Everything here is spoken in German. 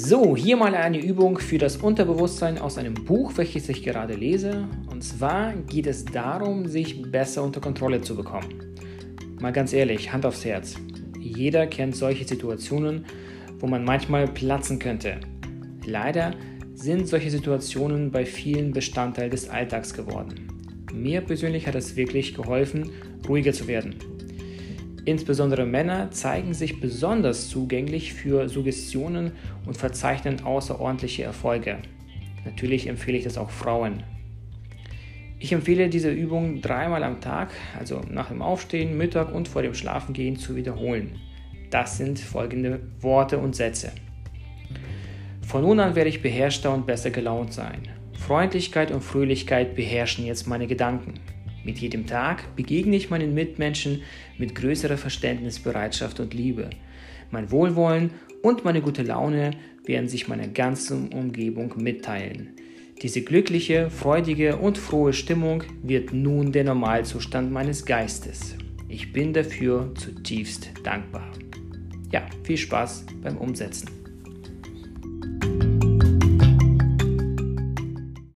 So, hier mal eine Übung für das Unterbewusstsein aus einem Buch, welches ich gerade lese. Und zwar geht es darum, sich besser unter Kontrolle zu bekommen. Mal ganz ehrlich, Hand aufs Herz. Jeder kennt solche Situationen, wo man manchmal platzen könnte. Leider sind solche Situationen bei vielen Bestandteil des Alltags geworden. Mir persönlich hat es wirklich geholfen, ruhiger zu werden. Insbesondere Männer zeigen sich besonders zugänglich für Suggestionen und verzeichnen außerordentliche Erfolge. Natürlich empfehle ich das auch Frauen. Ich empfehle diese Übung dreimal am Tag, also nach dem Aufstehen, Mittag und vor dem Schlafengehen zu wiederholen. Das sind folgende Worte und Sätze. Von nun an werde ich beherrschter und besser gelaunt sein. Freundlichkeit und Fröhlichkeit beherrschen jetzt meine Gedanken. Mit jedem Tag begegne ich meinen Mitmenschen mit größerer Verständnis, Bereitschaft und Liebe. Mein Wohlwollen und meine gute Laune werden sich meiner ganzen Umgebung mitteilen. Diese glückliche, freudige und frohe Stimmung wird nun der Normalzustand meines Geistes. Ich bin dafür zutiefst dankbar. Ja, viel Spaß beim Umsetzen.